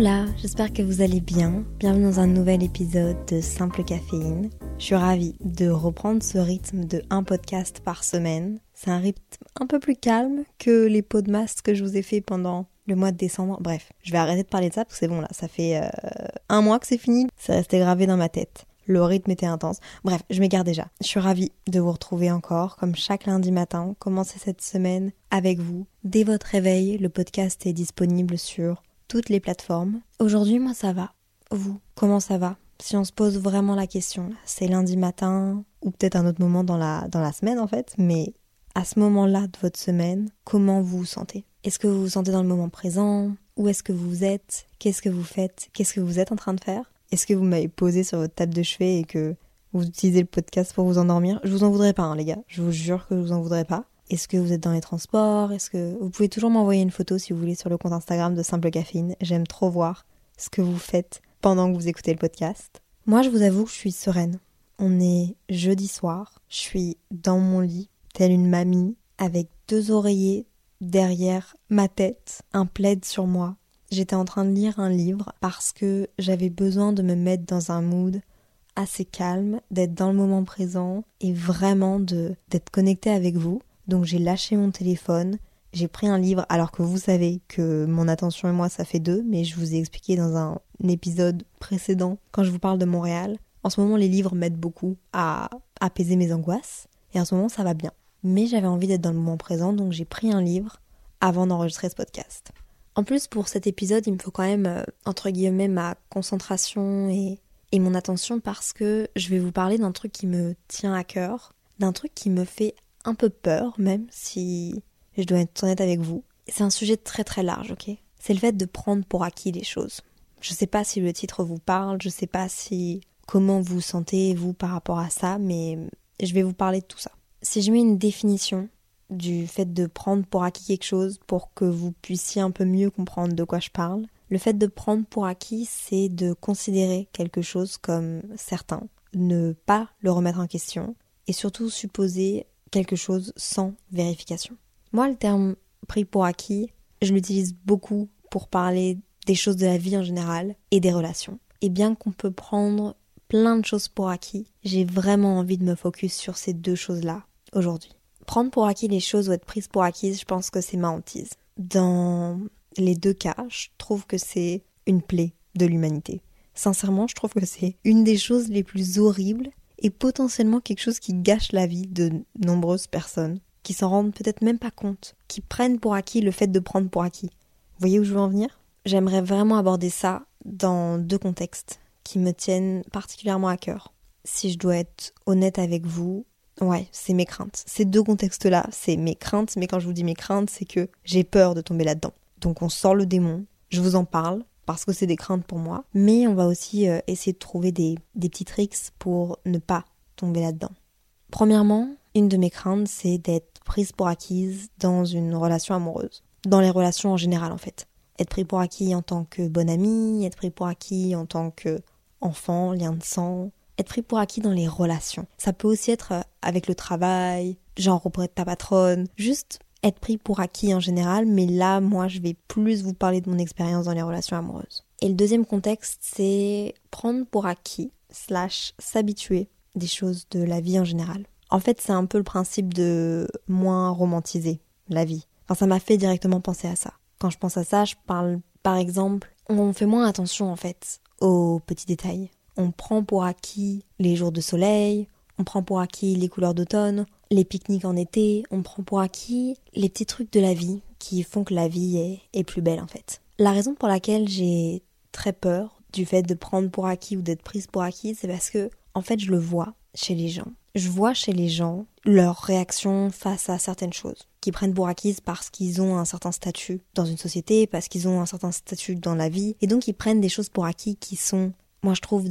Hola, j'espère que vous allez bien. Bienvenue dans un nouvel épisode de Simple Caféine. Je suis ravie de reprendre ce rythme de un podcast par semaine. C'est un rythme un peu plus calme que les pots de masse que je vous ai fait pendant le mois de décembre. Bref, je vais arrêter de parler de ça parce que c'est bon là, ça fait euh, un mois que c'est fini. C'est resté gravé dans ma tête. Le rythme était intense. Bref, je m'égare déjà. Je suis ravie de vous retrouver encore, comme chaque lundi matin, commencer cette semaine avec vous. Dès votre réveil, le podcast est disponible sur toutes les plateformes. Aujourd'hui, moi, ça va. Vous, comment ça va? Si on se pose vraiment la question, c'est lundi matin ou peut-être un autre moment dans la, dans la semaine en fait, mais à ce moment-là de votre semaine, comment vous vous sentez? Est-ce que vous vous sentez dans le moment présent? Où est-ce que vous êtes? Qu'est-ce que vous faites? Qu'est-ce que vous êtes en train de faire? Est-ce que vous m'avez posé sur votre table de chevet et que vous utilisez le podcast pour vous endormir? Je vous en voudrais pas, hein, les gars. Je vous jure que je vous en voudrais pas. Est-ce que vous êtes dans les transports? Est-ce que vous pouvez toujours m'envoyer une photo si vous voulez sur le compte Instagram de Simple Caféine J'aime trop voir ce que vous faites pendant que vous écoutez le podcast. Moi, je vous avoue que je suis sereine. On est jeudi soir. Je suis dans mon lit, telle une mamie, avec deux oreillers derrière ma tête, un plaid sur moi. J'étais en train de lire un livre parce que j'avais besoin de me mettre dans un mood assez calme, d'être dans le moment présent et vraiment de d'être connecté avec vous. Donc j'ai lâché mon téléphone, j'ai pris un livre, alors que vous savez que mon attention et moi ça fait deux, mais je vous ai expliqué dans un épisode précédent quand je vous parle de Montréal. En ce moment, les livres m'aident beaucoup à apaiser mes angoisses, et en ce moment ça va bien. Mais j'avais envie d'être dans le moment présent, donc j'ai pris un livre avant d'enregistrer ce podcast. En plus, pour cet épisode, il me faut quand même, euh, entre guillemets, ma concentration et, et mon attention parce que je vais vous parler d'un truc qui me tient à cœur, d'un truc qui me fait un peu peur même si je dois être honnête avec vous. C'est un sujet très très large, ok? C'est le fait de prendre pour acquis les choses. Je sais pas si le titre vous parle, je sais pas si comment vous sentez vous par rapport à ça, mais je vais vous parler de tout ça. Si je mets une définition du fait de prendre pour acquis quelque chose pour que vous puissiez un peu mieux comprendre de quoi je parle, le fait de prendre pour acquis, c'est de considérer quelque chose comme certain, ne pas le remettre en question et surtout supposer quelque chose sans vérification. Moi, le terme pris pour acquis, je l'utilise beaucoup pour parler des choses de la vie en général et des relations. Et bien qu'on peut prendre plein de choses pour acquis, j'ai vraiment envie de me focus sur ces deux choses-là aujourd'hui. Prendre pour acquis les choses ou être prise pour acquise, je pense que c'est ma hantise. Dans les deux cas, je trouve que c'est une plaie de l'humanité. Sincèrement, je trouve que c'est une des choses les plus horribles et potentiellement quelque chose qui gâche la vie de nombreuses personnes, qui s'en rendent peut-être même pas compte, qui prennent pour acquis le fait de prendre pour acquis. Vous voyez où je veux en venir? J'aimerais vraiment aborder ça dans deux contextes qui me tiennent particulièrement à cœur. Si je dois être honnête avec vous, ouais, c'est mes craintes. Ces deux contextes-là, c'est mes craintes, mais quand je vous dis mes craintes, c'est que j'ai peur de tomber là-dedans. Donc on sort le démon, je vous en parle, parce que c'est des craintes pour moi, mais on va aussi euh, essayer de trouver des, des petits tricks pour ne pas tomber là-dedans. Premièrement, une de mes craintes, c'est d'être prise pour acquise dans une relation amoureuse. Dans les relations en général, en fait. Être pris pour acquis en tant que bonne amie, être pris pour acquis en tant que enfant, lien de sang, être pris pour acquis dans les relations. Ça peut aussi être euh, avec le travail, genre auprès de ta patronne, juste être pris pour acquis en général, mais là, moi, je vais plus vous parler de mon expérience dans les relations amoureuses. Et le deuxième contexte, c'est prendre pour acquis, slash s'habituer des choses de la vie en général. En fait, c'est un peu le principe de moins romantiser la vie. Enfin, ça m'a fait directement penser à ça. Quand je pense à ça, je parle, par exemple, on fait moins attention, en fait, aux petits détails. On prend pour acquis les jours de soleil, on prend pour acquis les couleurs d'automne, les pique-niques en été, on prend pour acquis les petits trucs de la vie qui font que la vie est, plus belle en fait. La raison pour laquelle j'ai très peur du fait de prendre pour acquis ou d'être prise pour acquis, c'est parce que en fait, je le vois chez les gens. Je vois chez les gens leur réaction face à certaines choses, qui prennent pour acquises parce qu'ils ont un certain statut dans une société, parce qu'ils ont un certain statut dans la vie, et donc ils prennent des choses pour acquis qui sont, moi je trouve,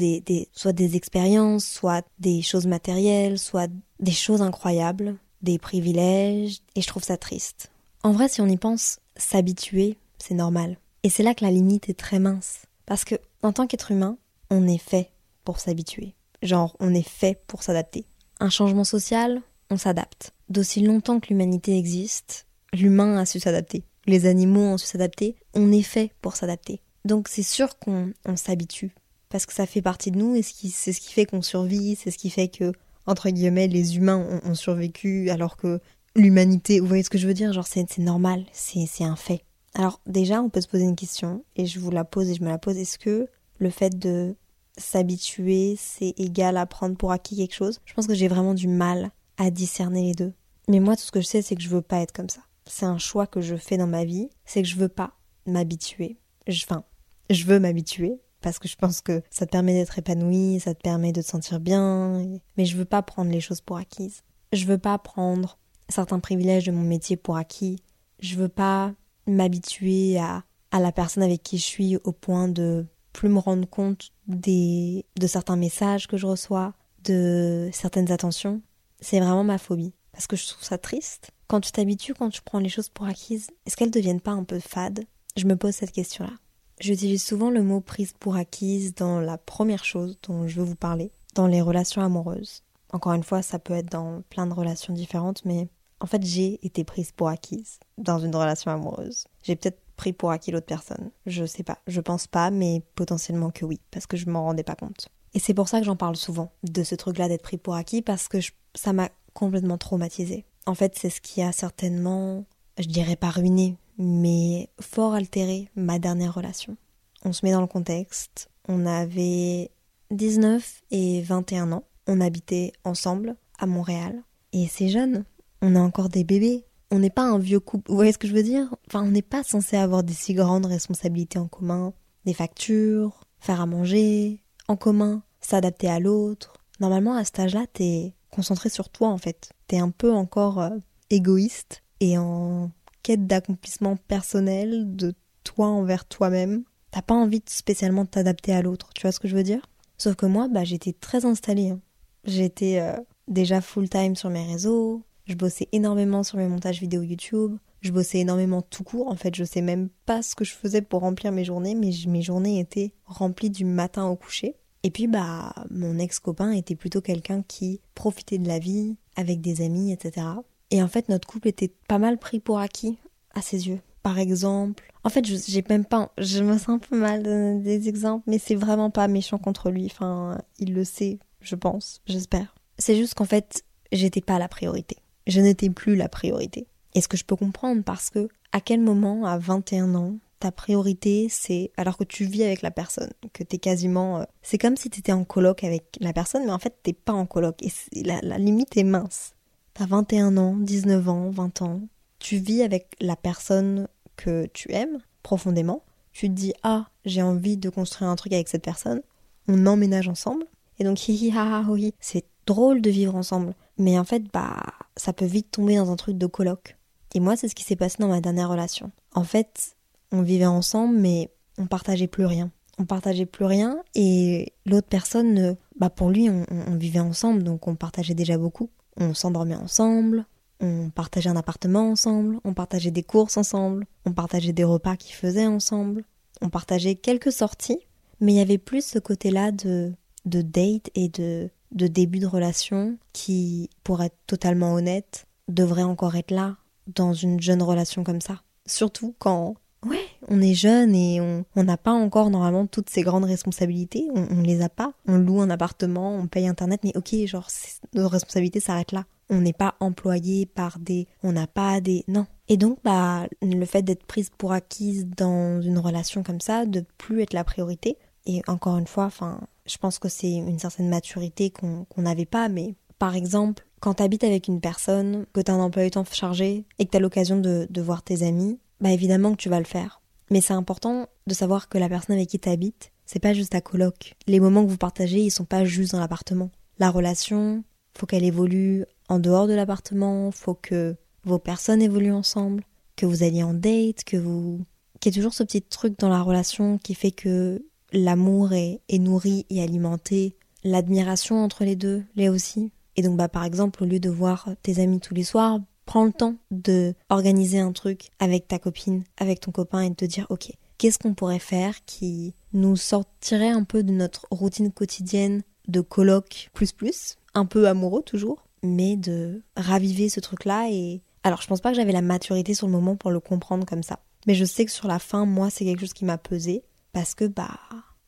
soit des expériences, soit des choses matérielles, soit des choses incroyables, des privilèges, et je trouve ça triste. En vrai, si on y pense, s'habituer, c'est normal. Et c'est là que la limite est très mince. Parce que, en tant qu'être humain, on est fait pour s'habituer. Genre, on est fait pour s'adapter. Un changement social, on s'adapte. D'aussi longtemps que l'humanité existe, l'humain a su s'adapter. Les animaux ont su s'adapter. On est fait pour s'adapter. Donc c'est sûr qu'on s'habitue. Parce que ça fait partie de nous et c'est ce qui fait qu'on survit, c'est ce qui fait que, entre guillemets, les humains ont, survécu alors que l'humanité, vous voyez ce que je veux dire Genre c'est normal, c'est un fait. Alors déjà, on peut se poser une question, et je vous la pose et je me la pose, est-ce que le fait de s'habituer, c'est égal à prendre pour acquis quelque chose? Je pense que j'ai vraiment du mal à discerner les deux. Mais moi, tout ce que je sais, c'est que je veux pas être comme ça. C'est un choix que je fais dans ma vie, c'est que je veux pas m'habituer. Enfin, je veux m'habituer, parce que je pense que ça te permet d'être épanoui, ça te permet de te sentir bien, mais je veux pas prendre les choses pour acquises. Je veux pas prendre certains privilèges de mon métier pour acquis. Je veux pas m'habituer à, à la personne avec qui je suis au point de plus me rendre compte des, de certains messages que je reçois, de certaines attentions. C'est vraiment ma phobie. Parce que je trouve ça triste. Quand tu t'habitues, quand tu prends les choses pour acquises, est-ce qu'elles deviennent pas un peu fades? Je me pose cette question-là. J'utilise souvent le mot prise pour acquise dans la première chose dont je veux vous parler, dans les relations amoureuses. Encore une fois, ça peut être dans plein de relations différentes, mais en fait, j'ai été prise pour acquise dans une relation amoureuse. J'ai peut-être pris pour acquis l'autre personne. Je sais pas. Je pense pas, mais potentiellement que oui, parce que je m'en rendais pas compte. Et c'est pour ça que j'en parle souvent, de ce truc-là d'être pris pour acquis, parce que ça m'a complètement traumatisée. En fait, c'est ce qui a certainement, je dirais pas ruiné, mais fort altéré ma dernière relation. On se met dans le contexte. On avait 19 et 21 ans. On habitait ensemble à Montréal. Et c'est jeune on a encore des bébés. On n'est pas un vieux couple. Vous voyez ce que je veux dire? Enfin, on n'est pas censé avoir des si grandes responsabilités en commun. Des factures, faire à manger, en commun, s'adapter à l'autre. Normalement, à cet âge-là, t'es concentré sur toi, en fait. T'es un peu encore euh, égoïste et en quête d'accomplissement personnel de toi envers toi-même. T'as pas envie de spécialement t'adapter à l'autre. Tu vois ce que je veux dire? Sauf que moi, bah, j'étais très installée. Hein. J'étais euh, déjà full-time sur mes réseaux, je bossais énormément sur mes montages vidéo YouTube. Je bossais énormément tout court. En fait, je sais même pas ce que je faisais pour remplir mes journées, mais mes journées étaient remplies du matin au coucher. Et puis, bah, mon ex-copain était plutôt quelqu'un qui profitait de la vie avec des amis, etc. Et en fait, notre couple était pas mal pris pour acquis à ses yeux. Par exemple, en fait, j'ai même pas, je me sens un peu mal de des exemples, mais c'est vraiment pas méchant contre lui. Enfin, il le sait, je pense, j'espère. C'est juste qu'en fait, j'étais pas la priorité je n'étais plus la priorité. Et ce que je peux comprendre? Parce que à quel moment, à 21 ans, ta priorité, c'est alors que tu vis avec la personne, que t'es quasiment... Euh, c'est comme si t'étais en coloc avec la personne, mais en fait t'es pas en coloc. Et la limite est mince. T'as 21 ans, 19 ans, 20 ans, tu vis avec la personne que tu aimes profondément. Tu te dis, ah, j'ai envie de construire un truc avec cette personne. On emménage ensemble. Et donc, hi hi ha ha hi, c'est drôle de vivre ensemble. Mais en fait, bah, ça peut vite tomber dans un truc de coloc. Et moi, c'est ce qui s'est passé dans ma dernière relation. En fait, on vivait ensemble, mais on partageait plus rien. On partageait plus rien et l'autre personne, bah pour lui, on, vivait ensemble, donc on partageait déjà beaucoup. On s'endormait ensemble, on partageait un appartement ensemble, on partageait des courses ensemble, on partageait des repas qu'il faisait ensemble, on partageait quelques sorties, mais il y avait plus ce côté-là de, de date et de de début de relation qui, pour être totalement honnête, devrait encore être là dans une jeune relation comme ça. Surtout quand, ouais, on est jeune et on n'a pas encore normalement toutes ces grandes responsabilités, on, on, les a pas. On loue un appartement, on paye internet, mais ok, genre, nos responsabilités s'arrêtent là. On n'est pas employé par des, on n'a pas des, non. Et donc, bah, le fait d'être prise pour acquise dans une relation comme ça, de plus être la priorité, et encore une fois, enfin, je pense que c'est une certaine maturité qu'on n'avait pas, mais par exemple, quand tu habites avec une personne, que tu as un emploi du temps chargé et que tu as l'occasion de, voir tes amis, bah évidemment que tu vas le faire. Mais c'est important de savoir que la personne avec qui tu habites, c'est pas juste ta coloc. Les moments que vous partagez, ils sont pas juste dans l'appartement. la relation, faut qu'elle évolue en dehors de l'appartement, faut que vos personnes évoluent ensemble, que vous alliez en date, que vous... qu'il y ait toujours ce petit truc dans la relation qui fait que l'amour est, est nourri et alimenté, l'admiration entre les deux l'est aussi. Et donc, bah, par exemple, au lieu de voir tes amis tous les soirs, prends le temps de organiser un truc avec ta copine, avec ton copain et de te dire, ok, qu'est-ce qu'on pourrait faire qui nous sortirait un peu de notre routine quotidienne de colloque plus plus, un peu amoureux toujours, mais de raviver ce truc-là et... Alors, je pense pas que j'avais la maturité sur le moment pour le comprendre comme ça. Mais je sais que sur la fin, moi, c'est quelque chose qui m'a pesé parce que, bah,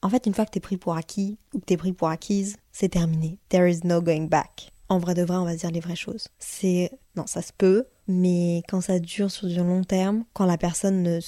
en fait, une fois que t'es pris pour acquis ou que t'es pris pour acquise, c'est terminé. There is no going back. En vrai de vrai, on va se dire les vraies choses. C'est non, ça se peut, mais quand ça dure sur du long terme, quand la personne ne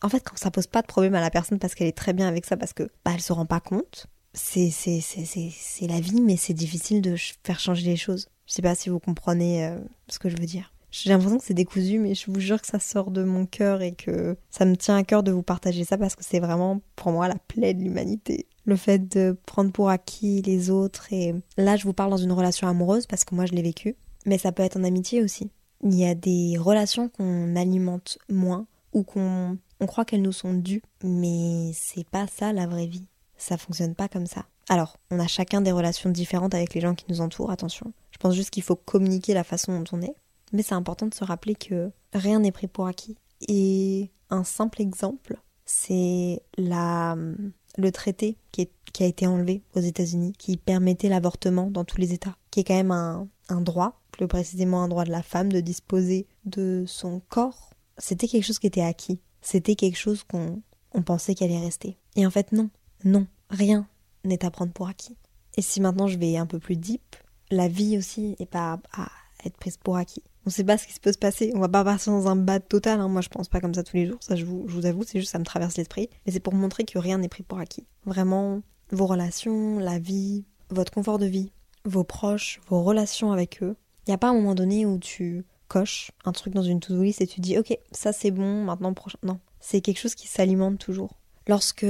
en fait, quand ça pose pas de problème à la personne parce qu'elle est très bien avec ça, parce que bah, elle se rend pas compte, c'est c'est c'est la vie, mais c'est difficile de faire changer les choses. Je sais pas si vous comprenez euh, ce que je veux dire. J'ai l'impression que c'est décousu, mais je vous jure que ça sort de mon cœur et que ça me tient à cœur de vous partager ça parce que c'est vraiment pour moi la plaie de l'humanité. Le fait de prendre pour acquis les autres et là je vous parle dans une relation amoureuse parce que moi je l'ai vécu, mais ça peut être en amitié aussi. Il y a des relations qu'on alimente moins ou qu'on on croit qu'elles nous sont dues, mais c'est pas ça la vraie vie. Ça fonctionne pas comme ça. Alors, on a chacun des relations différentes avec les gens qui nous entourent, attention. Je pense juste qu'il faut communiquer la façon dont on est. Mais c'est important de se rappeler que rien n'est pris pour acquis. Et un simple exemple, c'est le traité qui, qui, a été enlevé aux États-Unis, qui permettait l'avortement dans tous les États, qui est quand même un, un droit, plus précisément un droit de la femme de disposer de son corps. C'était quelque chose qui était acquis. C'était quelque chose qu'on on pensait qu'elle allait rester. Et en fait, non, non, rien n'est à prendre pour acquis. Et si maintenant je vais un peu plus deep, la vie aussi n'est pas à être prise pour acquis. On sait pas ce qui peut se passer. On va pas partir dans un bad total. Hein. Moi, je pense pas comme ça tous les jours. Ça, je vous, avoue, c'est juste ça me traverse l'esprit. Mais c'est pour montrer que rien n'est pris pour acquis. Vraiment, vos relations, la vie, votre confort de vie, vos proches, vos relations avec eux. Il n'y a pas un moment donné où tu coches un truc dans une to-do list et tu dis, ok, ça c'est bon, maintenant prochain. Non, c'est quelque chose qui s'alimente toujours. Lorsque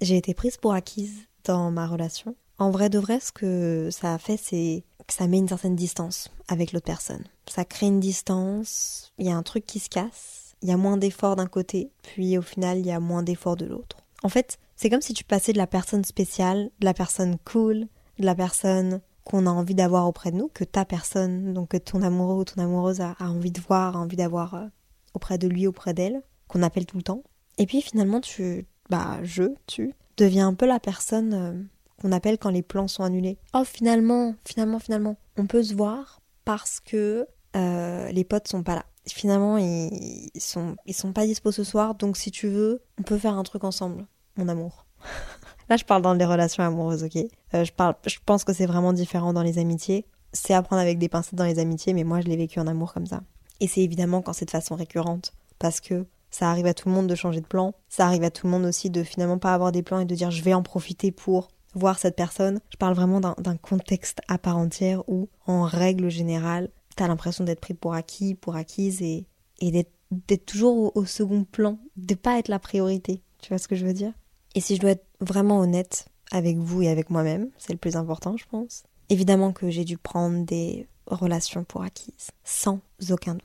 j'ai été prise pour acquise dans ma relation, en vrai de vrai, ce que ça a fait, c'est ça met une certaine distance avec l'autre personne. Ça crée une distance, il y a un truc qui se casse, il y a moins d'efforts d'un côté, puis au final, il y a moins d'efforts de l'autre. En fait, c'est comme si tu passais de la personne spéciale, de la personne cool, de la personne qu'on a envie d'avoir auprès de nous, que ta personne, donc que ton amoureux ou ton amoureuse a, envie de voir, a envie d'avoir euh, auprès de lui, auprès d'elle, qu'on appelle tout le temps. Et puis finalement, tu, bah, je, tu, deviens un peu la personne euh, qu'on appelle quand les plans sont annulés. Oh, finalement, finalement, finalement, on peut se voir parce que euh, les potes sont pas là. Finalement, ils, sont, ils sont pas dispo ce soir, donc si tu veux, on peut faire un truc ensemble, mon amour. Là, je parle dans les relations amoureuses, ok? Euh, je, parle, je pense que c'est vraiment différent dans les amitiés. C'est à prendre avec des pincettes dans les amitiés, mais moi, je l'ai vécu en amour comme ça. Et c'est évidemment quand c'est de façon récurrente, parce que ça arrive à tout le monde de changer de plan. Ça arrive à tout le monde aussi de finalement pas avoir des plans et de dire je vais en profiter pour voir cette personne. Je parle vraiment d'un contexte à part entière où, en règle générale, t'as l'impression d'être pris pour acquis, pour acquise et, d'être toujours au, second plan, de pas être la priorité. Tu vois ce que je veux dire? Et si je dois être vraiment honnête avec vous et avec moi-même, c'est le plus important, je pense. Évidemment que j'ai dû prendre des relations pour acquises, sans aucun doute.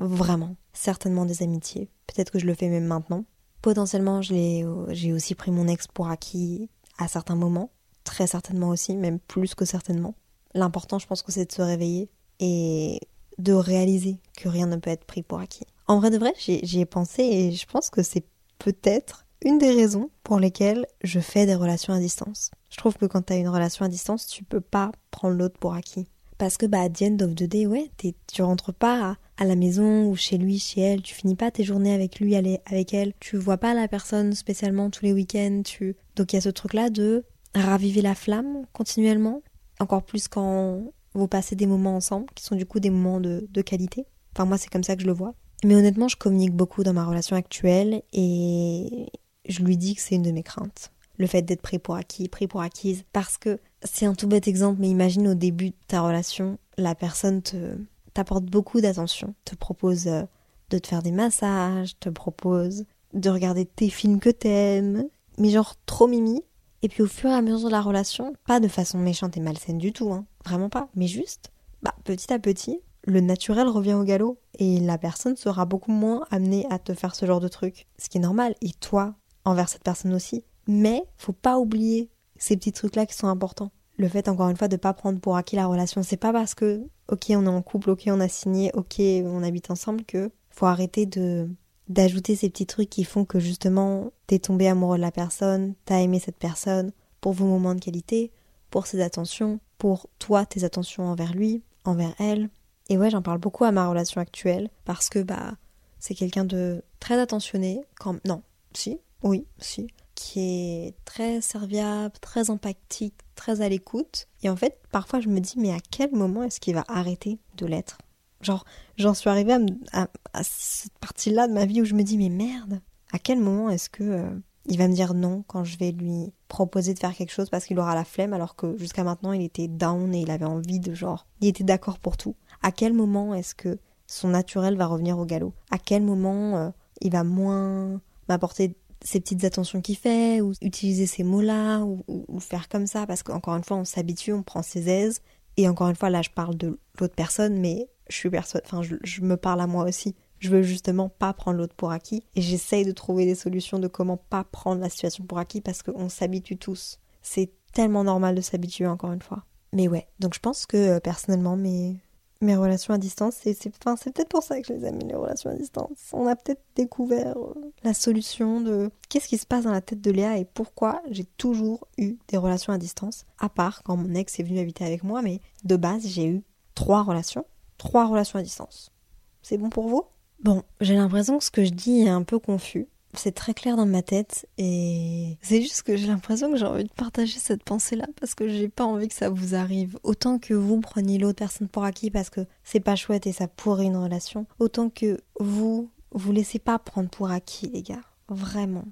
Vraiment. Certainement des amitiés. Peut-être que je le fais même maintenant. Potentiellement, j'ai aussi pris mon ex pour acquis à certains moments, très certainement aussi, même plus que certainement. L'important, je pense que c'est de se réveiller et de réaliser que rien ne peut être pris pour acquis. En vrai de vrai, j'y ai pensé et je pense que c'est peut-être une des raisons pour lesquelles je fais des relations à distance. Je trouve que quand tu as une relation à distance, tu peux pas prendre l'autre pour acquis. Parce que, bah, à the end of the day, ouais, tu rentres pas à, la maison ou chez lui, chez elle, tu finis pas tes journées avec lui, avec elle, tu vois pas la personne spécialement tous les week-ends, tu... Donc il y a ce truc-là de raviver la flamme continuellement, encore plus quand vous passez des moments ensemble, qui sont du coup des moments de, de qualité. Enfin, moi, c'est comme ça que je le vois. Mais honnêtement, je communique beaucoup dans ma relation actuelle et je lui dis que c'est une de mes craintes le fait d'être pris pour acquis, pris pour acquise. Parce que c'est un tout bête exemple, mais imagine au début de ta relation, la personne te t'apporte beaucoup d'attention, te propose euh, de te faire des massages, te propose de regarder tes films que t'aimes, mais genre trop mimi. Et puis au fur et à mesure de la relation, pas de façon méchante et malsaine du tout, hein. vraiment pas. Mais juste, bah, petit à petit, le naturel revient au galop et la personne sera beaucoup moins amenée à te faire ce genre de truc. Ce qui est normal. Et toi, envers cette personne aussi. Mais faut pas oublier ces petits trucs-là qui sont importants. Le fait, encore une fois, de pas prendre pour acquis la relation. C'est pas parce que, ok, on est en couple, ok, on a signé, ok, on habite ensemble que faut arrêter de d'ajouter ces petits trucs qui font que justement t'es tombé amoureux de la personne, t'as aimé cette personne pour vos moments de qualité, pour ses attentions, pour toi tes attentions envers lui, envers elle. Et ouais, j'en parle beaucoup à ma relation actuelle parce que bah c'est quelqu'un de très attentionné quand non, si, oui, si, qui est très serviable, très empathique, très à l'écoute. Et en fait, parfois je me dis mais à quel moment est-ce qu'il va arrêter de l'être? Genre, j'en suis arrivée à, cette partie-là de ma vie où je me dis mais merde, à quel moment est-ce que euh, il va me dire non quand je vais lui proposer de faire quelque chose parce qu'il aura la flemme alors que jusqu'à maintenant il était down et il avait envie de genre, il était d'accord pour tout? À quel moment est-ce que son naturel va revenir au galop? À quel moment euh, il va moins m'apporter ces petites attentions qu'il fait, ou utiliser ces mots-là, ou, ou, faire comme ça, parce qu'encore une fois, on s'habitue, on prend ses aises. Et encore une fois, là, je parle de l'autre personne, mais je suis persuadée, enfin, je, me parle à moi aussi. Je veux justement pas prendre l'autre pour acquis et j'essaye de trouver des solutions de comment pas prendre la situation pour acquis parce qu'on s'habitue tous. C'est tellement normal de s'habituer encore une fois. Mais ouais, donc je pense que euh, personnellement mes, mes relations à distance, c'est peut-être pour ça que je les aime, les relations à distance. On a peut-être découvert euh, la solution de qu'est-ce qui se passe dans la tête de Léa et pourquoi j'ai toujours eu des relations à distance, à part quand mon ex est venu habiter avec moi, mais de base j'ai eu trois relations trois relations à distance. C'est bon pour vous? Bon, j'ai l'impression que ce que je dis est un peu confus. C'est très clair dans ma tête et c'est juste que j'ai l'impression que j'ai envie de partager cette pensée-là parce que j'ai pas envie que ça vous arrive. Autant que vous preniez l'autre personne pour acquis parce que c'est pas chouette et ça pourrait une relation, autant que vous vous laissez pas prendre pour acquis, les gars. Vraiment.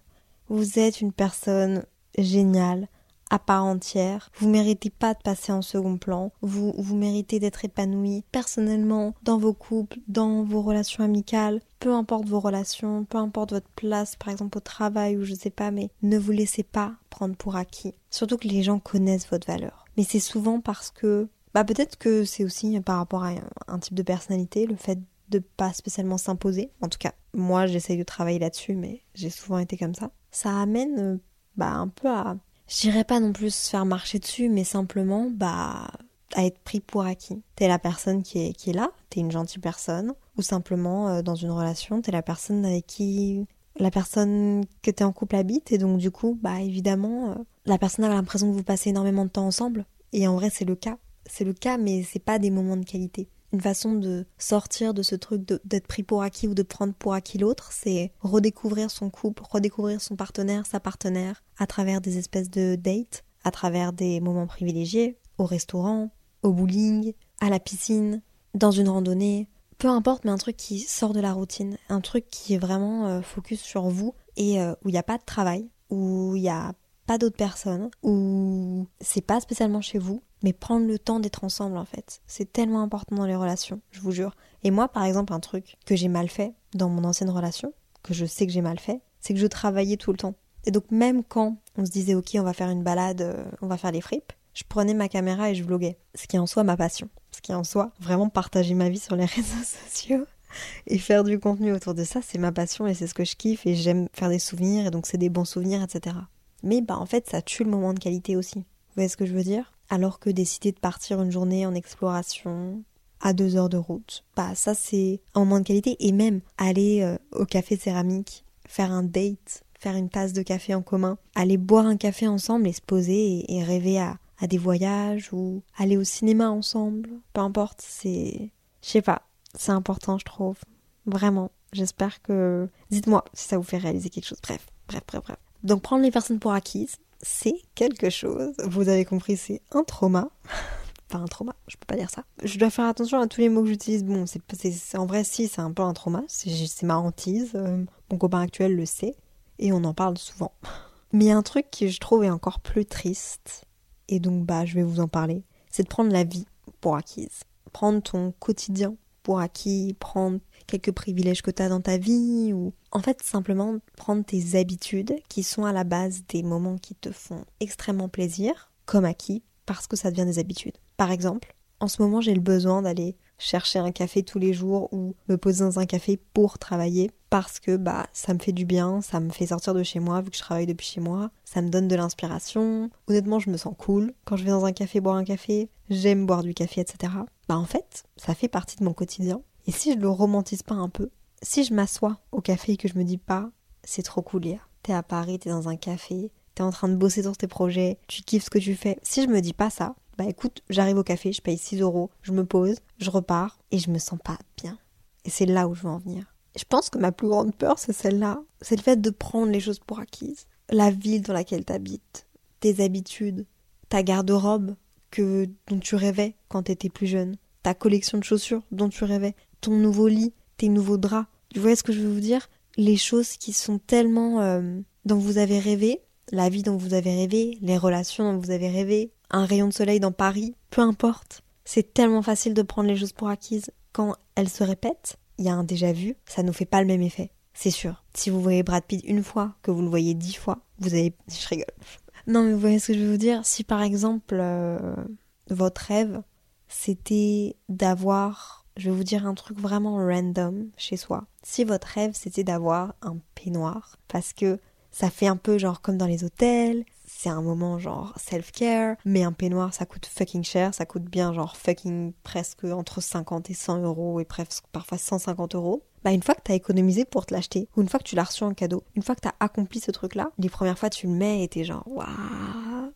Vous êtes une personne géniale, à part entière. Vous méritez pas de passer en second plan. Vous, vous méritez d'être épanoui personnellement, dans vos couples, dans vos relations amicales. Peu importe vos relations, peu importe votre place, par exemple au travail ou je sais pas, mais ne vous laissez pas prendre pour acquis. Surtout que les gens connaissent votre valeur. Mais c'est souvent parce que, bah peut-être que c'est aussi par rapport à un type de personnalité, le fait de pas spécialement s'imposer. En tout cas, moi j'essaye de travailler là-dessus, mais j'ai souvent été comme ça. Ça amène bah un peu à je dirais pas non plus se faire marcher dessus, mais simplement, bah, à être pris pour acquis. T'es la personne qui est, qui est là, t'es une gentille personne, ou simplement euh, dans une relation, t'es la personne avec qui la personne que t'es en couple habite, et donc du coup, bah évidemment, euh, la personne a l'impression que vous passez énormément de temps ensemble, et en vrai c'est le cas. C'est le cas, mais c'est pas des moments de qualité une façon de sortir de ce truc d'être pris pour acquis ou de prendre pour acquis l'autre, c'est redécouvrir son couple, redécouvrir son partenaire, sa partenaire, à travers des espèces de dates, à travers des moments privilégiés, au restaurant, au bowling, à la piscine, dans une randonnée, peu importe, mais un truc qui sort de la routine, un truc qui est vraiment euh, focus sur vous et euh, où il n'y a pas de travail, où il n'y a pas d'autres personnes, où c'est pas spécialement chez vous, mais prendre le temps d'être ensemble en fait. C'est tellement important dans les relations, je vous jure. Et moi, par exemple, un truc que j'ai mal fait dans mon ancienne relation, que je sais que j'ai mal fait, c'est que je travaillais tout le temps. Et donc même quand on se disait ok, on va faire une balade, euh, on va faire les fripes, je prenais ma caméra et je vloguais. Ce qui est en soi ma passion. Ce qui est en soi vraiment partager ma vie sur les réseaux sociaux et faire du contenu autour de ça, c'est ma passion et c'est ce que je kiffe et j'aime faire des souvenirs et donc c'est des bons souvenirs, etc. Mais bah en fait ça tue le moment de qualité aussi. Vous voyez ce que je veux dire? Alors que décider de partir une journée en exploration à deux heures de route, bah ça c'est un moment de qualité et même aller euh, au café céramique, faire un date, faire une tasse de café en commun, aller boire un café ensemble et se poser et, rêver à, à des voyages ou aller au cinéma ensemble, peu importe, c'est je sais pas, c'est important je trouve, vraiment. J'espère que dites-moi si ça vous fait réaliser quelque chose. Bref, bref, bref, bref. Donc prendre les personnes pour acquises, c'est quelque chose. Vous avez compris, c'est un trauma. pas un trauma, je peux pas dire ça. Je dois faire attention à tous les mots que j'utilise. Bon, c'est en vrai, si, c'est un peu un trauma. C'est ma hantise. Euh, mon copain actuel le sait. Et on en parle souvent. Mais un truc qui, je trouve, est encore plus triste. Et donc, bah, je vais vous en parler. C'est de prendre la vie pour acquise. Prendre ton quotidien pour acquis, prendre quelques privilèges que tu as dans ta vie ou en fait simplement prendre tes habitudes qui sont à la base des moments qui te font extrêmement plaisir comme acquis parce que ça devient des habitudes. Par exemple, en ce moment j'ai le besoin d'aller chercher un café tous les jours ou me poser dans un café pour travailler parce que bah ça me fait du bien, ça me fait sortir de chez moi vu que je travaille depuis chez moi, ça me donne de l'inspiration. Honnêtement, je me sens cool quand je vais dans un café boire un café, j'aime boire du café, etc. Bah en fait, ça fait partie de mon quotidien. Et si je le romantise pas un peu, si je m'assois au café et que je me dis pas c'est trop cool, Léa, t'es à Paris, t'es dans un café, t'es en train de bosser sur tes projets, tu kiffes ce que tu fais. Si je me dis pas ça, bah écoute, j'arrive au café, je paye 6 euros, je me pose, je repars et je me sens pas bien. Et c'est là où je veux en venir. Je pense que ma plus grande peur, c'est celle-là. C'est le fait de prendre les choses pour acquises. La ville dans laquelle t'habites, tes habitudes, ta garde-robe que dont tu rêvais quand t'étais plus jeune, ta collection de chaussures dont tu rêvais, ton nouveau lit, tes nouveaux draps. Tu vois ce que je veux vous dire? Les choses qui sont tellement euh, dont vous avez rêvé, la vie dont vous avez rêvé, les relations dont vous avez rêvé, un rayon de soleil dans Paris, peu importe. C'est tellement facile de prendre les choses pour acquises quand elles se répètent. Il y a un déjà vu, ça nous fait pas le même effet. C'est sûr. Si vous voyez Brad Pitt une fois, que vous le voyez dix fois, vous avez... Je rigole. Non mais vous voyez ce que je veux vous dire? Si par exemple, euh, votre rêve, c'était d'avoir... Je vais vous dire un truc vraiment random chez soi. Si votre rêve, c'était d'avoir un peignoir, parce que ça fait un peu genre comme dans les hôtels, c'est un moment genre self-care, mais un peignoir ça coûte fucking cher, ça coûte bien genre fucking presque entre 50 et 100 euros et presque parfois 150 euros. Bah une fois que t'as économisé pour te l'acheter, ou une fois que tu l'as reçu en cadeau, une fois que t'as accompli ce truc-là, les premières fois tu le mets et t'es genre waouh,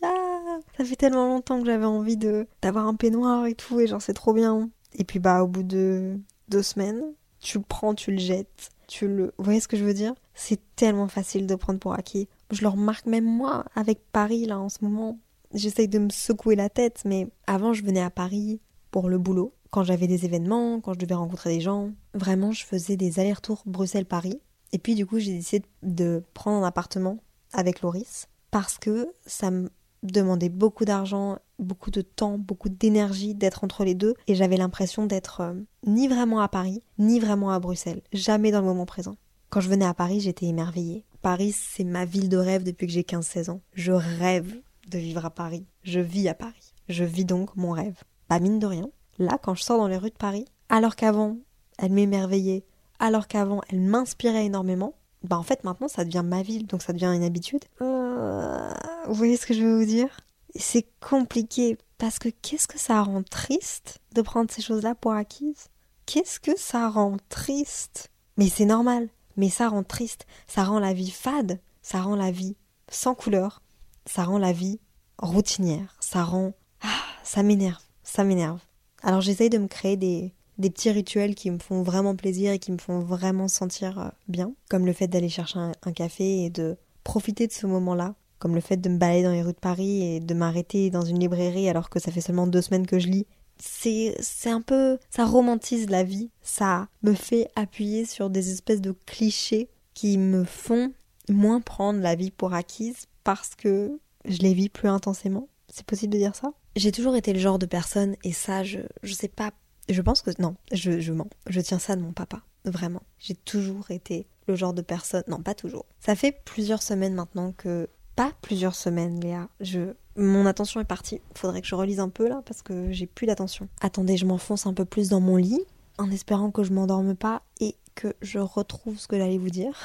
ça fait tellement longtemps que j'avais envie de d'avoir un peignoir et tout et genre c'est trop bien. Et puis bah au bout de deux semaines, tu le prends, tu le jettes, tu le... Vous voyez ce que je veux dire? C'est tellement facile de prendre pour acquis. Je le remarque même moi avec Paris là en ce moment. J'essaye de me secouer la tête, mais avant je venais à Paris pour le boulot. Quand j'avais des événements, quand je devais rencontrer des gens, vraiment je faisais des allers-retours Bruxelles-Paris. Et puis du coup j'ai décidé de prendre un appartement avec Loris parce que ça me demandait beaucoup d'argent, beaucoup de temps, beaucoup d'énergie d'être entre les deux et j'avais l'impression d'être euh, ni vraiment à Paris, ni vraiment à Bruxelles, jamais dans le moment présent. Quand je venais à Paris, j'étais émerveillée. Paris, c'est ma ville de rêve depuis que j'ai 15-16 ans. Je rêve de vivre à Paris. Je vis à Paris. Je vis donc mon rêve. Pas mine de rien, là, quand je sors dans les rues de Paris, alors qu'avant, elle m'émerveillait, alors qu'avant, elle m'inspirait énormément, bah en fait, maintenant, ça devient ma ville, donc ça devient une habitude. Euh, vous voyez ce que je veux vous dire? C'est compliqué, parce que qu'est-ce que ça rend triste de prendre ces choses-là pour acquises? Qu'est-ce que ça rend triste? Mais c'est normal mais ça rend triste, ça rend la vie fade, ça rend la vie sans couleur, ça rend la vie routinière, ça rend... Ah, ça m'énerve, ça m'énerve. Alors j'essaye de me créer des, petits rituels qui me font vraiment plaisir et qui me font vraiment sentir euh, bien, comme le fait d'aller chercher un, un, café et de profiter de ce moment-là, comme le fait de me balader dans les rues de Paris et de m'arrêter dans une librairie alors que ça fait seulement deux semaines que je lis c'est un peu ça romantise la vie, ça me fait appuyer sur des espèces de clichés qui me font moins prendre la vie pour acquise parce que je les vis plus intensément. C'est possible de dire ça? J'ai toujours été le genre de personne et ça je je sais pas je pense que non, je je mens. Je tiens ça de mon papa, vraiment. J'ai toujours été le genre de personne non, pas toujours. Ça fait plusieurs semaines maintenant que pas plusieurs semaines, Léa. Je mon attention est partie. Faudrait que je relise un peu là parce que j'ai plus d'attention. Attendez, je m'enfonce un peu plus dans mon lit en espérant que je m'endorme pas et que je retrouve ce que j'allais vous dire.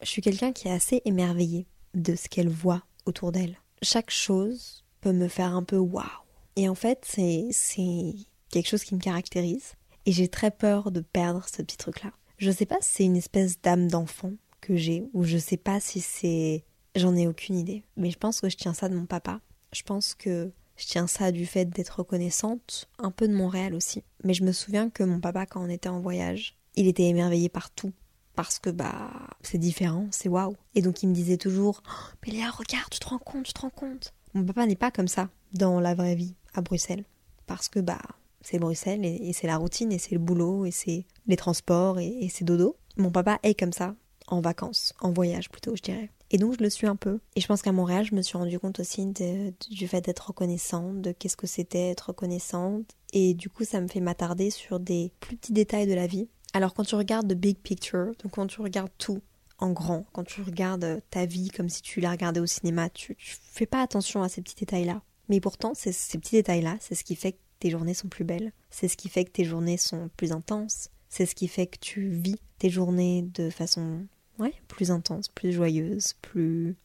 Je suis quelqu'un qui est assez émerveillé de ce qu'elle voit autour d'elle. Chaque chose peut me faire un peu waouh. Et en fait, c'est quelque chose qui me caractérise et j'ai très peur de perdre ce petit truc là. Je sais pas si c'est une espèce d'âme d'enfant que j'ai ou je sais pas si c'est J'en ai aucune idée. Mais je pense que je tiens ça de mon papa. Je pense que je tiens ça du fait d'être reconnaissante, un peu de Montréal aussi. Mais je me souviens que mon papa, quand on était en voyage, il était émerveillé par tout. Parce que bah c'est différent, c'est waouh. Et donc il me disait toujours oh, Mais Léa, regarde, tu te rends compte, tu te rends compte. Mon papa n'est pas comme ça dans la vraie vie à Bruxelles. Parce que bah c'est Bruxelles et, c'est la routine et c'est le boulot et c'est les transports et, et c'est dodo. Mon papa est comme ça en vacances, en voyage plutôt, je dirais. Et donc je le suis un peu. Et je pense qu'à Montréal, je me suis rendu compte aussi du fait d'être reconnaissante, de qu'est-ce que c'était être reconnaissante. Et du coup, ça me fait m'attarder sur des plus petits détails de la vie. Alors quand tu regardes the big picture, donc quand tu regardes tout en grand, quand tu regardes ta vie comme si tu la regardais au cinéma, tu, tu fais pas attention à ces petits détails-là. Mais pourtant, ces petits détails-là, c'est ce qui fait que tes journées sont plus belles, c'est ce qui fait que tes journées sont plus intenses, c'est ce qui fait que tu vis tes journées de façon ouais, plus intense, plus joyeuse, plus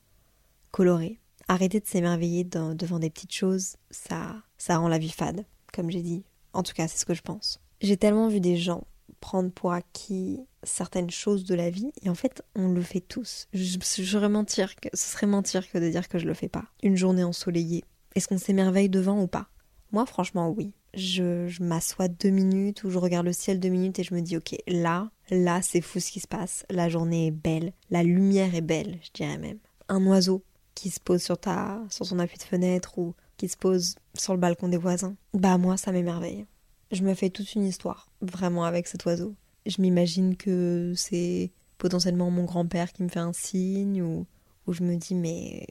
colorée. Arrêter de s'émerveiller devant des petites choses, ça, ça rend la vie fade, comme j'ai dit. En tout cas, c'est ce que je pense. J'ai tellement vu des gens prendre pour acquis certaines choses de la vie et en fait on le fait tous. Je, mentir ce serait mentir que de dire que je le fais pas. Une journée ensoleillée, est-ce qu'on s'émerveille devant ou pas? Moi franchement oui. Je, je m'assois deux minutes ou je regarde le ciel deux minutes et je me dis ok là, là c'est fou ce qui se passe. La journée est belle, la lumière est belle, je dirais même. Un oiseau qui se pose sur ta, sur son appui de fenêtre ou qui se pose sur le balcon des voisins. Bah moi ça m'émerveille. Je me fais toute une histoire vraiment avec cet oiseau. Je m'imagine que c'est potentiellement mon grand-père qui me fait un signe ou, ou je me dis mais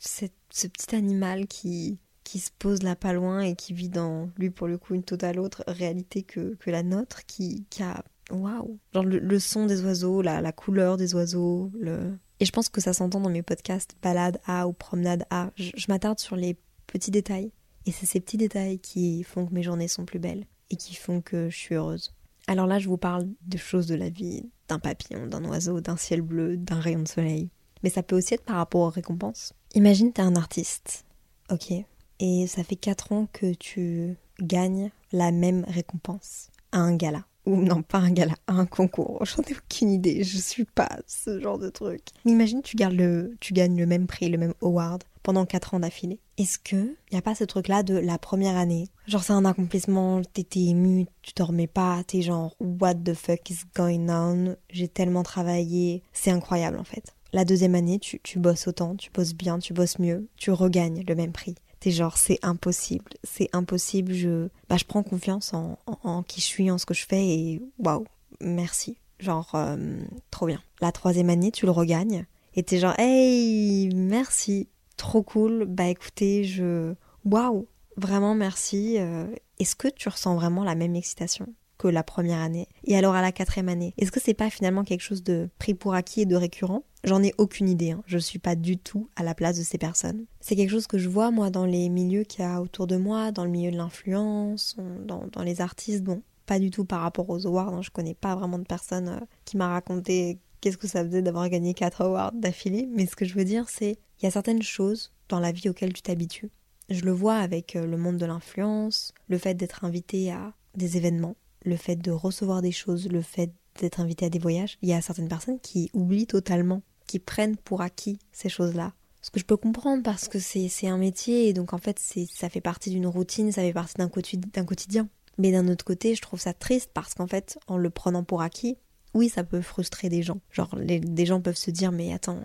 ce petit animal qui, qui se pose là pas loin et qui vit dans, lui pour le coup, une totale autre réalité que, que la nôtre, qui, qui a. Waouh! Genre le, son des oiseaux, la, la couleur des oiseaux, le. Et je pense que ça s'entend dans mes podcasts balade A ou promenade A. Je, je m'attarde sur les petits détails. Et c'est ces petits détails qui font que mes journées sont plus belles et qui font que je suis heureuse. Alors là, je vous parle de choses de la vie, d'un papillon, d'un oiseau, d'un ciel bleu, d'un rayon de soleil. Mais ça peut aussi être par rapport aux récompenses. Imagine t'es un artiste, ok, et ça fait 4 ans que tu gagnes la même récompense à un gala. Ou non, pas un gala, un concours. J'en ai aucune idée, je suis pas ce genre de truc. Imagine tu, le, tu gagnes le même prix, le même award pendant 4 ans d'affilée. Est-ce que y a pas ce truc-là de la première année? Genre c'est un accomplissement, t'étais ému, tu dormais pas, t'es genre what the fuck is going on? J'ai tellement travaillé, c'est incroyable en fait. La deuxième année, tu, tu bosses autant, tu bosses bien, tu bosses mieux, tu regagnes le même prix. T'es genre, c'est impossible, c'est impossible, je, bah, je prends confiance en, en, qui je suis, en ce que je fais et waouh, merci. Genre, euh, trop bien. La troisième année, tu le regagnes et t'es genre, hey, merci, trop cool, bah écoutez, je, waouh, vraiment merci. Euh, est-ce que tu ressens vraiment la même excitation? Que la première année Et alors à la quatrième année, est-ce que c'est pas finalement quelque chose de pris pour acquis et de récurrent? J'en ai aucune idée, hein. je suis pas du tout à la place de ces personnes. C'est quelque chose que je vois moi dans les milieux qu'il y a autour de moi, dans le milieu de l'influence, dans, les artistes, bon, pas du tout par rapport aux awards, hein. je connais pas vraiment de personne euh, qui m'a raconté qu'est-ce que ça faisait d'avoir gagné 4 awards d'affilée, mais ce que je veux dire c'est, il y a certaines choses dans la vie auxquelles tu t'habitues. Je le vois avec euh, le monde de l'influence, le fait d'être invité à des événements, le fait de recevoir des choses, le fait d'être invité à des voyages, il y a certaines personnes qui oublient totalement, qui prennent pour acquis ces choses-là. Ce que je peux comprendre parce que c'est un métier et donc en fait ça fait partie d'une routine, ça fait partie d'un quotidien. Mais d'un autre côté, je trouve ça triste parce qu'en fait, en le prenant pour acquis, oui, ça peut frustrer des gens. Genre, des gens peuvent se dire, mais attends,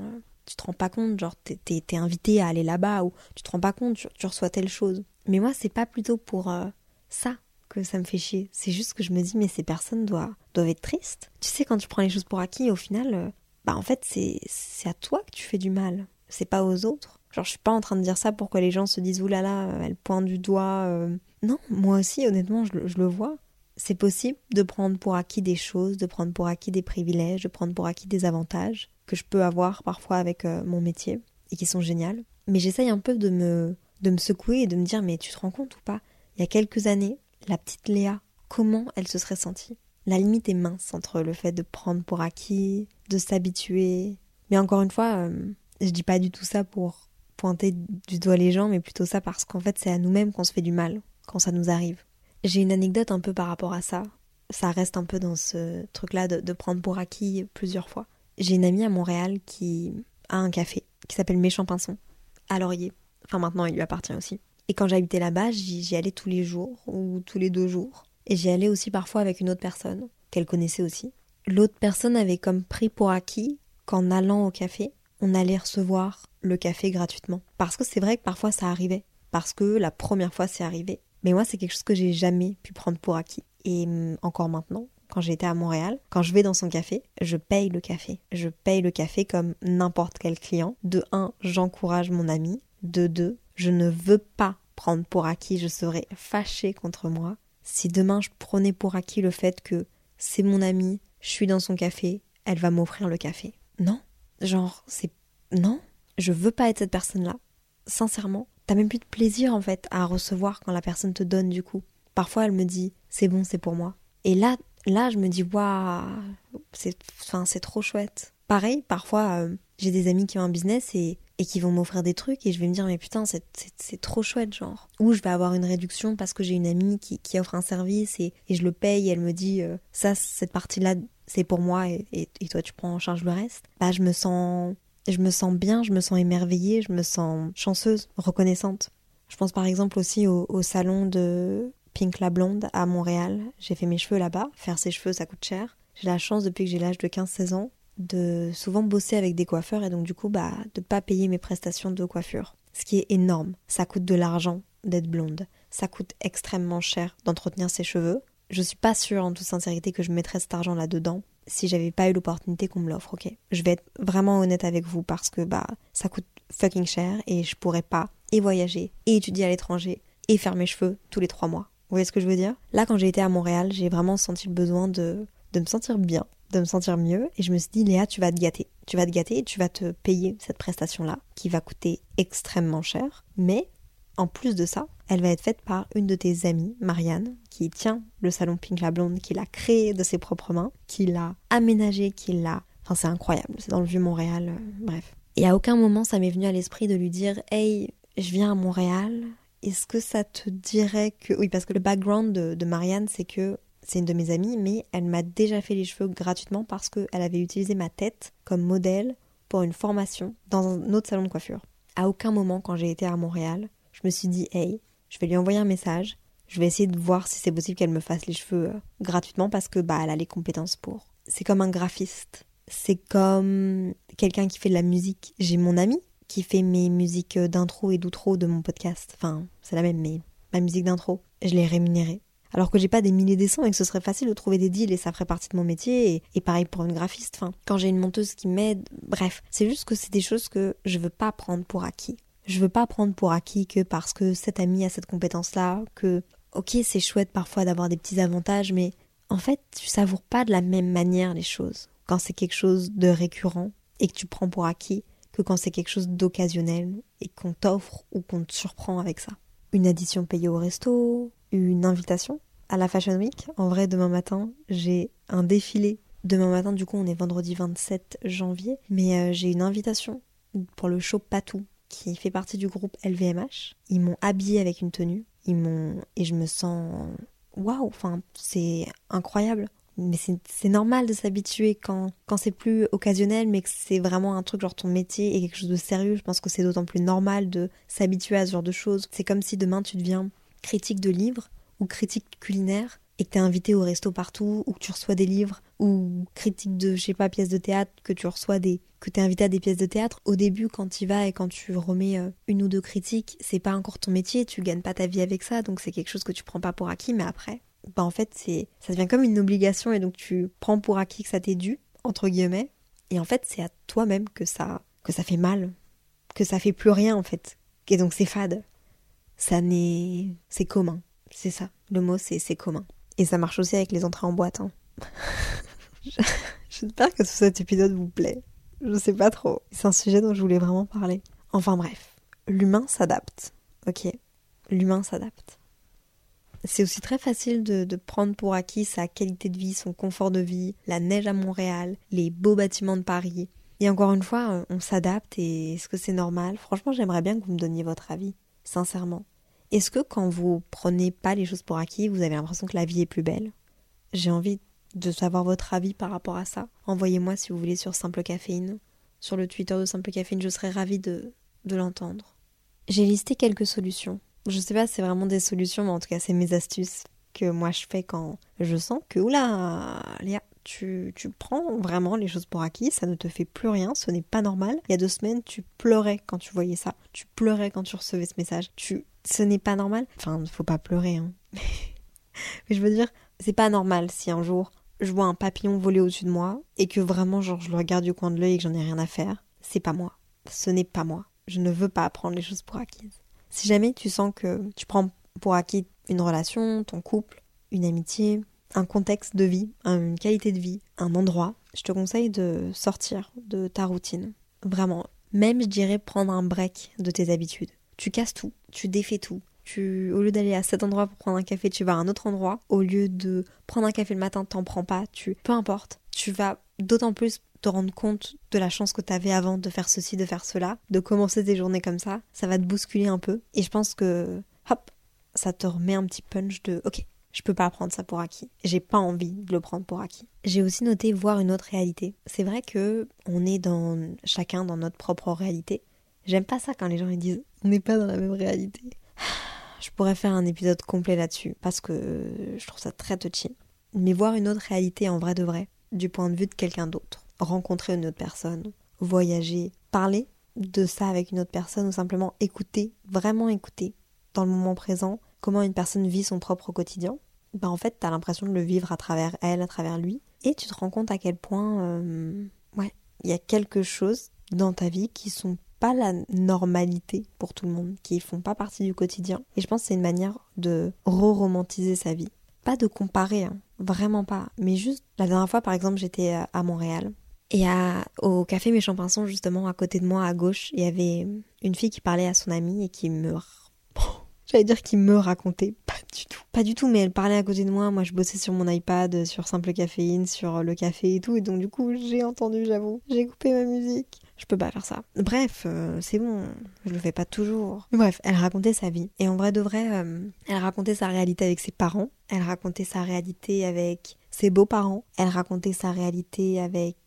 tu te rends pas compte, genre, t'es invité à aller là-bas ou tu te rends pas compte, tu, reçois telle chose. Mais moi, c'est pas plutôt pour euh, ça que ça me fait chier. C'est juste que je me dis, mais ces personnes doivent, doivent être tristes. Tu sais, quand tu prends les choses pour acquis, au final, euh, bah en fait, c'est, à toi que tu fais du mal. C'est pas aux autres. Genre, je suis pas en train de dire ça pour que les gens se disent, oulala, là là, elle pointe du doigt. Euh. Non, moi aussi, honnêtement, je, je le vois. C'est possible de prendre pour acquis des choses, de prendre pour acquis des privilèges, de prendre pour acquis des avantages que je peux avoir parfois avec euh, mon métier et qui sont géniales. Mais j'essaye un peu de me, de me secouer et de me dire, mais tu te rends compte ou pas? Il y a quelques années, la petite Léa, comment elle se serait sentie? La limite est mince entre le fait de prendre pour acquis, de s'habituer. Mais encore une fois, euh, je dis pas du tout ça pour pointer du doigt les gens, mais plutôt ça parce qu'en fait c'est à nous-mêmes qu'on se fait du mal quand ça nous arrive. J'ai une anecdote un peu par rapport à ça. Ça reste un peu dans ce truc-là de, de prendre pour acquis plusieurs fois. J'ai une amie à Montréal qui a un café qui s'appelle Méchant Pinson, à Laurier. Enfin maintenant il lui appartient aussi. Et quand j'habitais là-bas, j'y allais tous les jours ou tous les deux jours. Et j'y allais aussi parfois avec une autre personne, qu'elle connaissait aussi. L'autre personne avait comme pris pour acquis qu'en allant au café, on allait recevoir le café gratuitement. Parce que c'est vrai que parfois ça arrivait. Parce que la première fois c'est arrivé. Mais moi c'est quelque chose que j'ai jamais pu prendre pour acquis. Et hum, encore maintenant, quand j'étais à Montréal, quand je vais dans son café, je paye le café. Je paye le café comme n'importe quel client. De un, j'encourage mon ami. De deux, je ne veux pas prendre pour acquis, je serais fâchée contre moi si demain je prenais pour acquis le fait que c'est mon amie, je suis dans son café, elle va m'offrir le café. Non, genre c'est non, je veux pas être cette personne-là. Sincèrement, t'as même plus de plaisir en fait à recevoir quand la personne te donne du coup. Parfois elle me dit c'est bon, c'est pour moi. Et là, là je me dis waouh, c'est, enfin, c'est trop chouette. Pareil, parfois euh, j'ai des amis qui ont un business et, et qui vont m'offrir des trucs et je vais me dire mais putain c'est, c'est, trop chouette genre. Ou je vais avoir une réduction parce que j'ai une amie qui, qui offre un service et, et, je le paye et elle me dit euh, ça cette partie-là c'est pour moi et, et, toi tu prends en charge le reste. Bah je me sens je me sens bien, je me sens émerveillée, je me sens chanceuse, reconnaissante. Je pense par exemple aussi au, salon de Pink la Blonde à Montréal. J'ai fait mes cheveux là-bas. Faire ses cheveux, ça coûte cher. J'ai la chance depuis que j'ai l'âge de 15-16 ans de souvent bosser avec des coiffeurs et donc du coup bah de pas payer mes prestations de coiffure. Ce qui est énorme. Ça coûte de l'argent d'être blonde. Ça coûte extrêmement cher d'entretenir ses cheveux. Je suis pas sûre en toute sincérité que je mettrais cet argent là-dedans si j'avais pas eu l'opportunité qu'on me l'offre, ok? Je vais être vraiment honnête avec vous parce que bah ça coûte fucking cher et je pourrais pas et voyager et étudier à l'étranger et faire mes cheveux tous les trois mois. Vous voyez ce que je veux dire? Là quand j'ai été à Montréal, j'ai vraiment senti le besoin de, de me sentir bien, de me sentir mieux et je me suis dit Léa, tu vas te gâter. Tu vas te gâter et tu vas te payer cette prestation-là qui va coûter extrêmement cher, mais en plus de ça, elle va être faite par une de tes amies, Marianne, qui tient le salon Pink la Blonde, qui l'a créé de ses propres mains, qui l'a aménagé, qui l'a... Enfin, c'est incroyable, c'est dans le Vieux-Montréal, euh, bref. Et à aucun moment ça m'est venu à l'esprit de lui dire Hey, je viens à Montréal, est-ce que ça te dirait que. Oui, parce que le background de, Marianne, c'est que c'est une de mes amies, mais elle m'a déjà fait les cheveux gratuitement parce qu'elle avait utilisé ma tête comme modèle pour une formation dans un autre salon de coiffure. À aucun moment, quand j'ai été à Montréal, je me suis dit Hey, je vais lui envoyer un message. Je vais essayer de voir si c'est possible qu'elle me fasse les cheveux euh, gratuitement parce que bah elle a les compétences pour. C'est comme un graphiste. C'est comme quelqu'un qui fait de la musique. J'ai mon ami qui fait mes musiques euh, d'intro et d'outro de mon podcast. Enfin, c'est la même, mais ma musique d'intro, je l'ai rémunérée. Alors que j'ai pas des milliers de et que ce serait facile de trouver des deals et ça ferait partie de mon métier et, pareil pour une graphiste. Enfin, quand j'ai une monteuse qui m'aide, bref, c'est juste que c'est des choses que je veux pas prendre pour acquis. Je veux pas prendre pour acquis que parce que cet ami a cette compétence-là, que ok c'est chouette parfois d'avoir des petits avantages, mais en fait tu savoures pas de la même manière les choses quand c'est quelque chose de récurrent et que tu prends pour acquis que quand c'est quelque chose d'occasionnel et qu'on t'offre ou qu'on te surprend avec ça. Une addition payée au resto, une invitation à la Fashion Week. En vrai, demain matin, j'ai un défilé. Demain matin, du coup, on est vendredi 27 janvier, mais euh, j'ai une invitation pour le show Patou qui fait partie du groupe LVMH. Ils m'ont habillée avec une tenue. Ils m'ont et je me sens waouh. Enfin, c'est incroyable. Mais c'est normal de s'habituer quand, quand c'est plus occasionnel, mais que c'est vraiment un truc genre ton métier et quelque chose de sérieux. Je pense que c'est d'autant plus normal de s'habituer à ce genre de choses. C'est comme si demain tu deviens critique de livres ou critique culinaire et que t'es invité au resto partout, ou que tu reçois des livres, ou critique de, je sais pas, pièces de théâtre, que tu reçois des, que t'es invité à des pièces de théâtre, au début, quand tu vas et quand tu remets euh, une ou deux critiques, c'est pas encore ton métier, tu gagnes pas ta vie avec ça, donc c'est quelque chose que tu prends pas pour acquis, mais après, bah en fait, c'est, ça devient comme une obligation et donc tu prends pour acquis que ça t'est dû, entre guillemets, et en fait, c'est à toi-même que ça, que ça fait mal, que ça fait plus rien, en fait, et donc c'est fade. Ça n'est, c'est commun, c'est ça. Le mot, c'est, commun. Et ça marche aussi avec les entrées en boîte. Hein. J'espère que cet épisode vous plaît. Je sais pas trop. C'est un sujet dont je voulais vraiment parler. Enfin bref, l'humain s'adapte. Ok? L'humain s'adapte. C'est aussi très facile de, de, prendre pour acquis sa qualité de vie, son confort de vie, la neige à Montréal, les beaux bâtiments de Paris. Et encore une fois, on s'adapte et est-ce que c'est normal? Franchement, j'aimerais bien que vous me donniez votre avis, sincèrement. Est-ce que quand vous prenez pas les choses pour acquis, vous avez l'impression que la vie est plus belle? J'ai envie de savoir votre avis par rapport à ça. Envoyez-moi si vous voulez sur Simple Caféine. Sur le Twitter de Simple Caféine, je serais ravie de, de l'entendre. J'ai listé quelques solutions. Je sais pas si c'est vraiment des solutions, mais en tout cas, c'est mes astuces que moi je fais quand je sens que, oula, Léa, tu, prends vraiment les choses pour acquis, ça ne te fait plus rien, ce n'est pas normal. Il y a deux semaines, tu pleurais quand tu voyais ça, tu pleurais quand tu recevais ce message, tu ce n'est pas normal. Enfin, il faut pas pleurer, hein. Mais je veux dire, c'est pas normal si un jour je vois un papillon voler au-dessus de moi et que vraiment, genre, je le regarde du coin de l'œil et que j'en ai rien à faire. C'est pas moi. Ce n'est pas moi. Je ne veux pas prendre les choses pour acquises. Si jamais tu sens que tu prends pour acquis une relation, ton couple, une amitié, un contexte de vie, une qualité de vie, un endroit, je te conseille de sortir de ta routine. Vraiment. Même, je dirais, prendre un break de tes habitudes Tu casses tout, tu défais tout. Tu, au lieu d'aller à cet endroit pour prendre un café, tu vas à un autre endroit. Au lieu de prendre un café le matin, t'en prends pas. Tu, peu importe. Tu vas d'autant plus te rendre compte de la chance que tu avais avant de faire ceci, de faire cela, de commencer tes journées comme ça. Ça va te bousculer un peu. Et je pense que, hop, ça te remet un petit punch de, ok, je peux pas prendre ça pour acquis. J'ai pas envie de le prendre pour acquis. J'ai aussi noté voir une autre réalité. C'est vrai que on est dans chacun dans notre propre réalité. J'aime pas ça quand les gens ils disent on n'est pas dans la même réalité. Je pourrais faire un épisode complet là-dessus parce que je trouve ça très touchy. Mais voir une autre réalité en vrai de vrai, du point de vue de quelqu'un d'autre, rencontrer une autre personne, voyager, parler de ça avec une autre personne ou simplement écouter, vraiment écouter dans le moment présent comment une personne vit son propre quotidien, ben en fait, t'as l'impression de le vivre à travers elle, à travers lui, et tu te rends compte à quel point, euh, ouais, il y a quelque chose dans ta vie qui sont pas la normalité pour tout le monde, qui font pas partie du quotidien. Et je pense que c'est une manière de re-romantiser sa vie. Pas de comparer, hein, vraiment pas. Mais juste, la dernière fois, par exemple, j'étais à Montréal. Et à, au café Méchant Pinson, justement, à côté de moi, à gauche, il y avait une fille qui parlait à son amie et qui me J'allais dire qu'il me racontait, pas du tout. Pas du tout, mais elle parlait à côté de moi. Moi, je bossais sur mon iPad, sur Simple Caféine, sur le café et tout. Et donc, du coup, j'ai entendu, j'avoue. J'ai coupé ma musique. Je peux pas faire ça. Bref, euh, c'est bon. Je le fais pas toujours. Bref, elle racontait sa vie. Et en vrai de vrai, euh, elle racontait sa réalité avec ses parents. Elle racontait sa réalité avec ses beaux-parents. Elle racontait sa réalité avec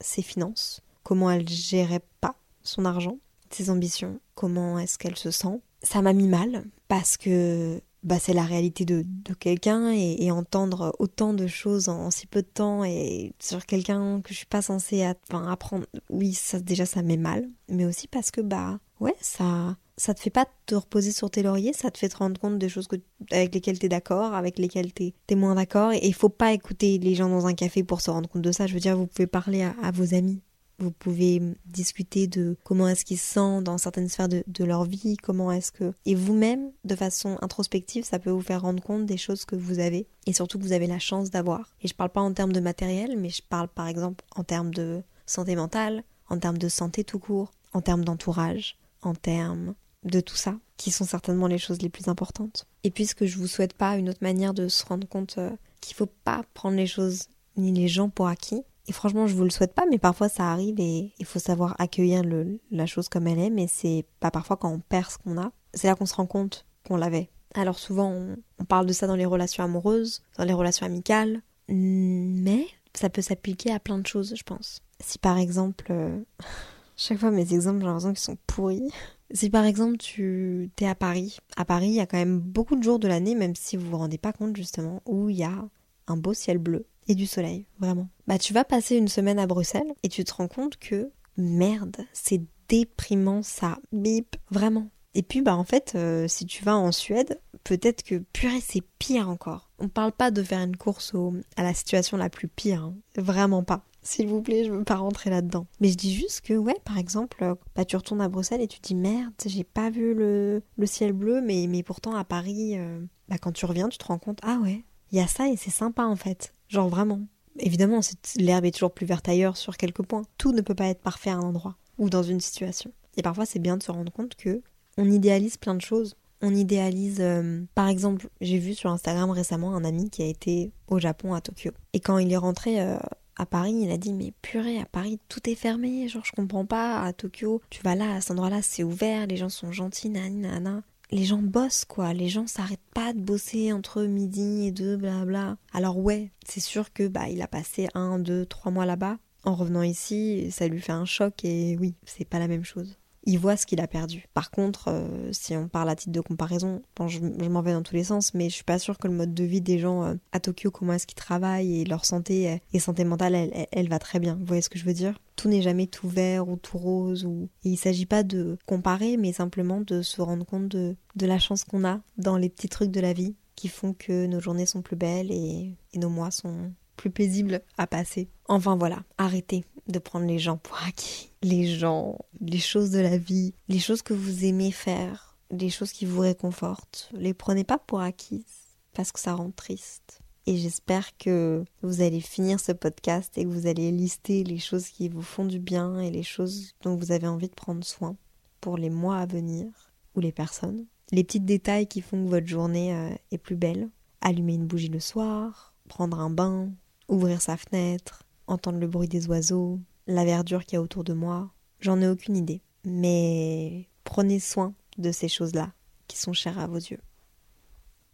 ses finances. Comment elle gérait pas son argent, ses ambitions. Comment est-ce qu'elle se sent ça m'a mis mal parce que bah, c'est la réalité de, quelqu'un et, entendre autant de choses en, si peu de temps et sur quelqu'un que je suis pas censée apprendre, oui, ça déjà ça met mal, mais aussi parce que bah ouais, ça ça te fait pas te reposer sur tes lauriers, ça te fait te rendre compte des choses que, avec lesquelles tu es d'accord, avec lesquelles tu es moins d'accord. Et il faut pas écouter les gens dans un café pour se rendre compte de ça. Je veux dire, vous pouvez parler à vos amis, vous pouvez discuter de comment est-ce qu'ils se sentent dans certaines sphères de, leur vie, comment est-ce que... Et vous-même, de façon introspective, ça peut vous faire rendre compte des choses que vous avez et surtout que vous avez la chance d'avoir. Et je parle pas en termes de matériel, mais je parle par exemple en termes de santé mentale, en termes de santé tout court, en termes d'entourage, en termes de tout ça, qui sont certainement les choses les plus importantes. Et puisque je vous souhaite pas une autre manière de se rendre compte euh, qu'il faut pas prendre les choses ni les gens pour acquis, et franchement, je vous le souhaite pas, mais parfois ça arrive et il faut savoir accueillir le, la chose comme elle est, mais c'est pas parfois quand on perd ce qu'on a. C'est là qu'on se rend compte qu'on l'avait. Alors souvent, on, parle de ça dans les relations amoureuses, dans les relations amicales, mais ça peut s'appliquer à plein de choses, je pense. Si par exemple, euh, chaque fois mes exemples, j'ai l'impression qu'ils sont pourris. Si par exemple tu t'es à Paris, à Paris il y a quand même beaucoup de jours de l'année, même si vous vous rendez pas compte justement, où il y a un beau ciel bleu et du soleil, vraiment. Bah tu vas passer une semaine à Bruxelles et tu te rends compte que merde, c'est déprimant ça, bip, vraiment. Et puis bah en fait, euh, si tu vas en Suède, peut-être que purée c'est pire encore. On parle pas de faire une course au, à la situation la plus pire, hein. vraiment pas. S'il vous plaît, je veux pas rentrer là-dedans. Mais je dis juste que, ouais, par exemple, bah, tu retournes à Bruxelles et tu te dis merde, j'ai pas vu le, le ciel bleu, mais, mais pourtant à Paris, euh, bah, quand tu reviens, tu te rends compte, ah ouais, il y a ça et c'est sympa en fait. Genre vraiment. Évidemment, l'herbe est toujours plus verte ailleurs sur quelques points. Tout ne peut pas être parfait à un endroit ou dans une situation. Et parfois, c'est bien de se rendre compte que on idéalise plein de choses. On idéalise, euh, par exemple, j'ai vu sur Instagram récemment un ami qui a été au Japon à Tokyo. Et quand il est rentré euh, à Paris, il a dit mais purée, à Paris tout est fermé, genre je comprends pas. À Tokyo, tu vas là, à cet endroit-là, c'est ouvert, les gens sont gentils, nanana les gens bossent quoi, les gens s'arrêtent pas de bosser entre midi et deux, blabla. Alors ouais, c'est sûr que bah il a passé un, deux, trois mois là-bas. En revenant ici, ça lui fait un choc et oui, c'est pas la même chose il voit ce qu'il a perdu. Par contre, euh, si on parle à titre de comparaison, je, m'en vais dans tous les sens, mais je suis pas sûre que le mode de vie des gens euh, à Tokyo, comment est-ce qu'ils travaillent et leur santé euh, et santé mentale, elle, va très bien. Vous voyez ce que je veux dire? Tout n'est jamais tout vert ou tout rose. Ou... Et il s'agit pas de comparer, mais simplement de se rendre compte de, de la chance qu'on a dans les petits trucs de la vie qui font que nos journées sont plus belles et nos mois sont plus paisibles à passer. Enfin voilà, arrêtez de prendre les gens pour acquis. Les gens, les choses de la vie, les choses que vous aimez faire, les choses qui vous réconfortent. Les prenez pas pour acquises parce que ça rend triste. Et j'espère que vous allez finir ce podcast et que vous allez lister les choses qui vous font du bien et les choses dont vous avez envie de prendre soin pour les mois à venir. ou les personnes, les petits détails qui font que votre journée euh, est plus belle. Allumer une bougie le soir, prendre un bain, ouvrir sa fenêtre, entendre le bruit des oiseaux, la verdure qu'il y a autour de moi. J'en ai aucune idée. Mais prenez soin de ces choses-là qui sont chères à vos yeux.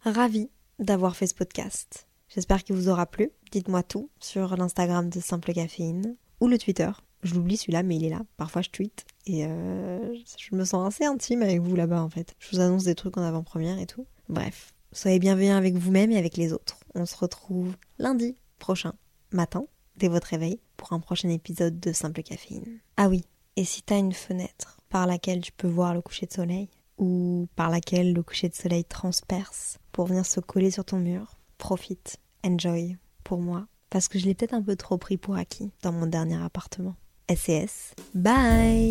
Ravi d'avoir fait ce podcast. J'espère qu'il vous aura plu. Dites-moi tout sur l'Instagram de Simple Caféine ou le Twitter. Je l'oublie celui-là, mais il est là. Parfois je tweete et euh, je me sens assez intime avec vous là-bas en fait. Je vous annonce des trucs en avant-première et tout. Bref, soyez bienveillants avec vous-même et avec les autres. On se retrouve lundi prochain matin dès votre réveil pour un prochain épisode de Simple Caféine. Ah oui, et si t'as une fenêtre par laquelle tu peux voir le coucher de soleil ou par laquelle le coucher de soleil transperce pour venir se coller sur ton mur, profite, enjoy pour moi parce que je l'ai peut-être un peu trop pris pour acquis dans mon dernier appartement. SES, bye